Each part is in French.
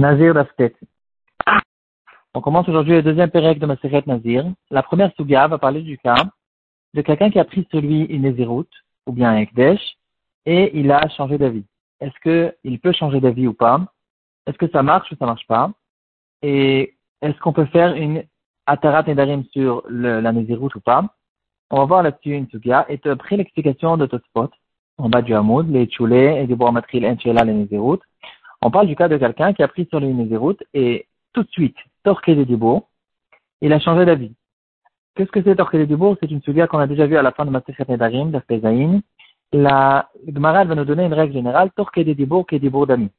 Nazir d'Aftet. On commence aujourd'hui le deuxième pérec de Maseret Nazir. La première souga va parler du cas de quelqu'un qui a pris sur lui une Néziroute ou bien un Ekdesh et il a changé d'avis. Est-ce qu'il peut changer d'avis ou pas? Est-ce que ça marche ou ça marche pas? Et est-ce qu'on peut faire une Atarat Nedarim sur le, la Néziroute ou pas? On va voir là-dessus une souga et après l'explication de Totspot en bas du Hamoud, les Tchoulé et du Bouramatril Enchela les Néziroutes. On parle du cas de quelqu'un qui a pris sur lui une Néziroute et tout de suite, Torqué de Dibourg, il a changé d'avis. Qu'est-ce que c'est Torqué de Dibourg C'est une souga qu'on a déjà vue à la fin de Masechet Nedarim, d'Afpezaïn. La Gemara va nous donner une règle générale, Torqué de Dibourg, Dibourg d'ami.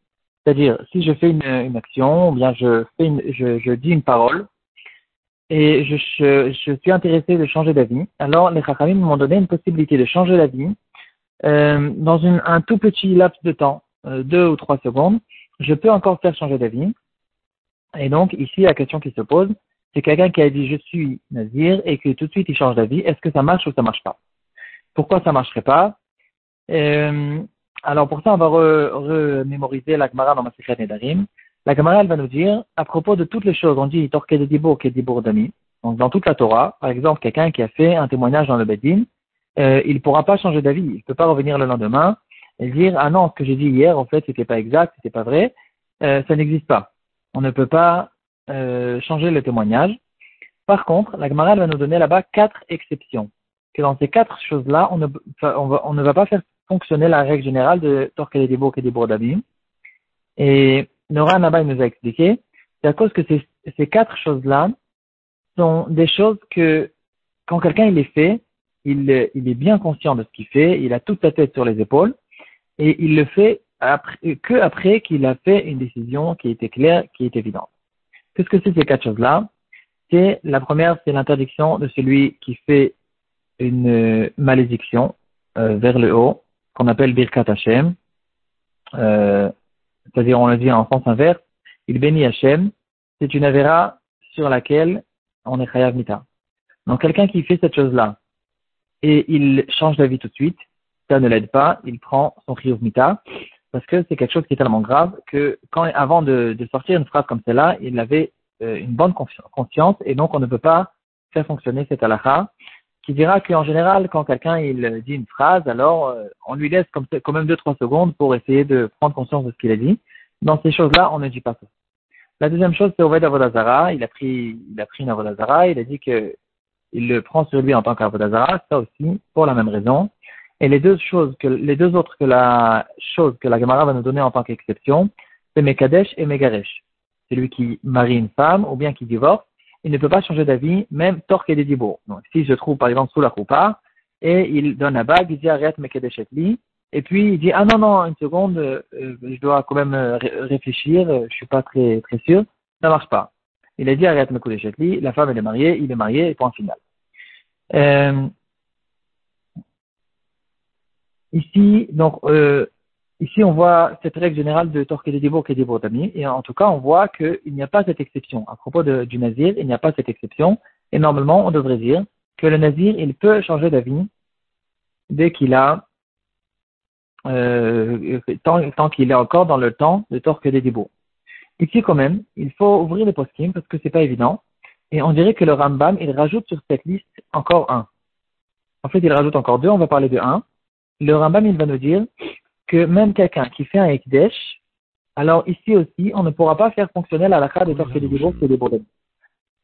C'est-à-dire, si je fais une, action, ou bien je, fais une, je, dis une parole, et je, suis intéressé de changer d'avis, alors les Chachamim m'ont donné une possibilité de changer d'avis euh, dans un tout petit laps de temps, deux ou trois secondes, je peux encore faire changer d'avis. Et donc, ici, la question qui se pose, c'est quelqu'un qui a dit je suis nazir et que tout de suite il change d'avis. Est-ce que ça marche ou ça marche pas? Pourquoi ça marcherait pas? Euh, Alors pour ça, on va remémoriser la Gemara dans ma secrète Nedarim. La Gemara, elle va nous dire, à propos de toutes les choses, on dit Torke de Dibour, Dibour d'ami. Donc dans toute la Torah, par exemple, quelqu'un qui a fait un témoignage dans le Bedin, euh, il ne pourra pas changer d'avis. Il ne peut pas revenir le lendemain et dire ah non, ce que j'ai dit hier, en fait, c'était pas exact, c'était pas vrai. Euh, ça n'existe pas. On ne peut pas euh, changer le témoignage. Par contre, la Gemara va nous donner là-bas quatre exceptions. Que dans ces quatre choses-là, on ne, va, pas faire fonctionner la règle générale de des et des Et Nora Naba nous a expliqué, c'est à cause que ces, ces quatre choses-là sont des choses que quand quelqu'un il les fait, il, il est bien conscient de ce qu'il fait, il a toute sa tête sur les épaules, et il le fait après, que après qu'il a fait une décision qui était claire, qui est évidente. Qu'est-ce que c'est ces quatre choses-là? C'est la première, c'est l'interdiction de celui qui fait une malédiction euh, vers le haut, qu'on appelle Birkat Hashem. Euh, c'est-à-dire, on le dit en sens inverse, il bénit Hashem. C'est une avéra sur laquelle on est chayav mita. Donc, quelqu'un qui fait cette chose-là et il change d'avis tout de suite, ça ne l'aide pas, il prend son chiyuv mita parce que c'est quelque chose qui est tellement grave que quand, avant de, sortir une phrase comme celle-là, il avait euh, une bonne conscience et donc on ne peut pas faire fonctionner cette halakha qui dira qu'en général, quand quelqu'un il dit une phrase, alors euh, on lui laisse quand même deux trois secondes pour essayer de prendre conscience de ce qu'il a dit. Dans ces choses-là, on ne dit pas ça. La deuxième chose, c'est Oved Avodazara. Il a pris, il a pris une Avodazara. Il a dit que il le prend sur lui en tant qu'Avodazara. Ça aussi, pour la même raison. Et les deux choses que, les deux autres que la chose que la Gemara va nous donner en tant qu'exception, c'est Mekadesh et Megaresh. Celui qui marie une femme ou bien qui divorce, il ne peut pas changer d'avis, même torque et des Donc, si je trouve par exemple sous la coupa, et il donne la bague, il dit arrête Mekadesh et et puis il dit ah non non une seconde, euh, je dois quand même euh, réfléchir, euh, je suis pas très très sûr, ça marche pas. Il a dit arrête Mekadesh la femme elle est mariée, il est marié, point final. Euh, Ici, donc, euh, ici, on voit cette règle générale de Torque des Débours et d'amis, et en tout cas, on voit qu'il n'y a pas cette exception. À propos du Nazir, il n'y a pas cette exception, et normalement, on devrait dire que le Nazir, il peut changer d'avis dès qu'il a, euh, tant, qu'il est encore dans le temps de Torque des Débours. Ici, quand même, il faut ouvrir les post parce que c'est pas évident, et on dirait que le Rambam, il rajoute sur cette liste encore un. En fait, il rajoute encore deux, on va parler de un le Rambam il va nous dire que même quelqu'un qui fait un Ekdesh, alors ici aussi, on ne pourra pas faire fonctionner la lacha des torques et des groupes et des problèmes.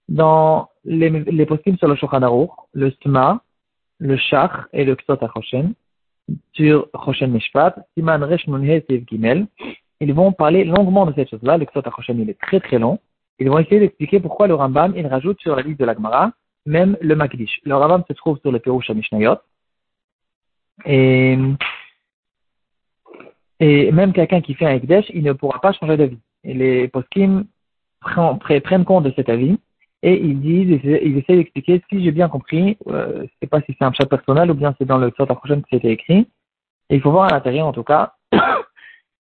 Dans les, les sur le Shochan le Stma, le Shach et le Ksot HaChoshen, sur Choshen Mishpat, Siman Resh Nunhe Gimel, ils vont parler longuement de cette chose-là. Le Ksot HaChoshen, il est très très long. Ils vont essayer d'expliquer pourquoi le Rambam, il rajoute sur la liste de l'Agmara, même le Makdish. Le Rambam se trouve sur le Perush Mishnayot, et, et même quelqu'un qui fait un Ekdesh, il ne pourra pas changer d'avis. Et les poskim prennent compte de cet avis et ils disent, ils essaient d'expliquer si j'ai bien compris, euh, je sais pas si c'est un chat personnel ou bien c'est dans le sort prochaine que c'était écrit. Et il faut voir à l'intérieur en tout cas.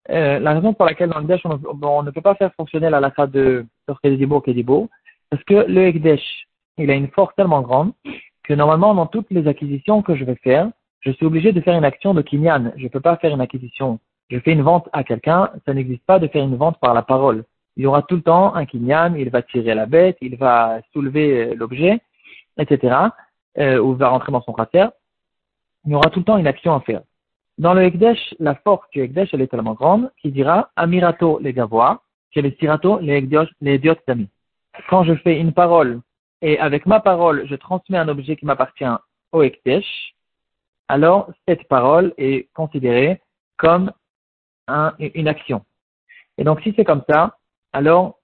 euh, la raison pour laquelle dans le Ekdesh on, ne peut pas faire fonctionner la lacha de Kedebo Kedebo, parce que le Ekdesh, il a une force tellement grande que normalement dans toutes les acquisitions que je vais faire, je suis obligé de faire une action de kinyan. Je ne peux pas faire une acquisition. Je fais une vente à quelqu'un, ça n'existe pas de faire une vente par la parole. il y aura tout le temps un kinyan, il va tirer la bête, il va soulever l'objet, etc., euh, ou va rentrer dans son cratère. Il y aura tout le temps une action à faire. Dans le Ekdesh, la force du Ekdesh, elle est tellement grande qu'il dira Amirato les gavois, que les Sirato les idiots d'amis. Quand je fais une parole et avec ma parole, je transmets un objet qui m'appartient au Ekdesh, alors cette parole est considérée comme une action. Et donc si c'est comme ça, alors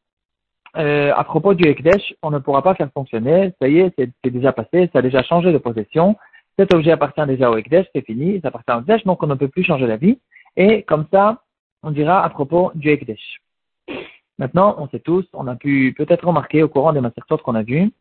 euh, à propos du Ekdesh, on ne pourra pas faire fonctionner, ça y est, c'est déjà passé, ça a déjà changé de possession, cet objet appartient déjà au Ekdesh, c'est fini, ça appartient au Ekdesh, donc on ne peut plus changer la vie. Et comme ça, on dira à propos du Ekdesh. Maintenant, on sait tous, on a pu peut-être remarquer au courant des masterclass qu'on a vu,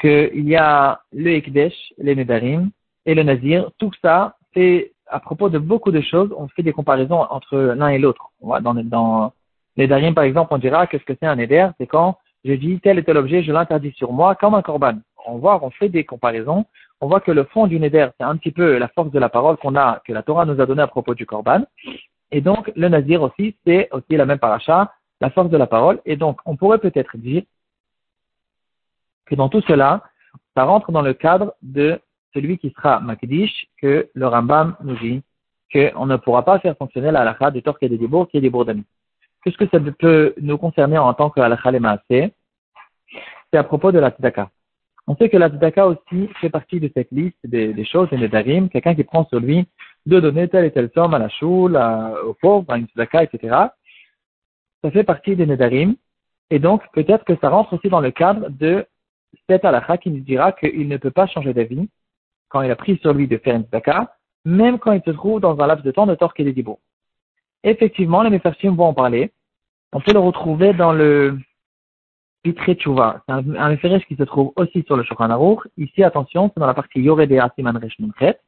qu'il y a le Ekdesh, les Nedarim et le Nazir. Tout ça, c'est à propos de beaucoup de choses, on fait des comparaisons entre l'un et l'autre. Dans, dans les Nedarim, par exemple, on dira qu'est-ce que c'est un Neder C'est quand je dis tel et tel objet, je l'interdis sur moi comme un korban. On voit, on fait des comparaisons on voit que le fond du Neder, c'est un petit peu la force de la parole qu'on a, que la Torah nous a donnée à propos du Korban. Et donc, le Nazir aussi, c'est aussi la même paracha, la force de la parole. Et donc, on pourrait peut-être dire que dans tout cela, ça rentre dans le cadre de celui qui sera Makdish, que le Rambam nous dit qu'on ne pourra pas faire fonctionner la halakha du Torque et des Dibour qui est des Bourdami. Qu'est-ce que ça peut nous concerner en tant que halakha C'est à propos de la tzedaka. On sait que la tzedaka aussi fait partie de cette liste des, choses, des nedarim, quelqu'un qui prend sur lui de donner telle et telle somme à la choule, au pauvre, à une tzedaka, etc. Ça fait partie des nedarim, et donc peut-être que ça rentre aussi dans le cadre de cette halakha qui nous dira qu'il ne peut pas changer d'avis quand il a pris sur lui de faire une tzedaka, même quand il se trouve dans un laps de temps de torque et de Effectivement, les Mefarshim vont en parler. On peut le retrouver dans le Pitre Tchouva. C'est un, un qui se trouve aussi sur le Shulchan Aruch. Ici, attention, c'est dans la partie Yoredea Siman Resh Munchet,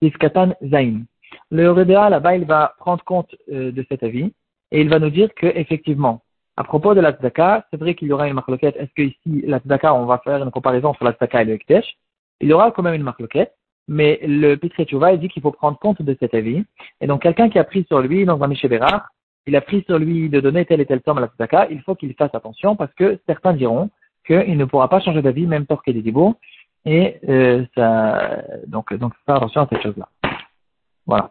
Iskatan Zain. Le Yoredea, là-bas, il va prendre compte euh, de cet avis et il va nous dire que, effectivement, à propos de la tzedaka, c'est vrai qu'il y aura une marloquette. Est-ce que ici, la tzedaka, on va faire une comparaison entre la tzedaka et le Ektesh Il y aura quand même une marloquette, mais le Pitre Tchouva, il dit qu'il faut prendre compte de cet avis. Et donc, quelqu'un qui a pris sur lui, dans un Mishéberach, il a pris sur lui de donner telle et telle somme à la tzedaka, il faut qu'il fasse attention parce que certains diront qu'il ne pourra pas changer d'avis même torquer des dibots. Et euh, ça, donc, donc, faire attention à cette chose-là. Voilà.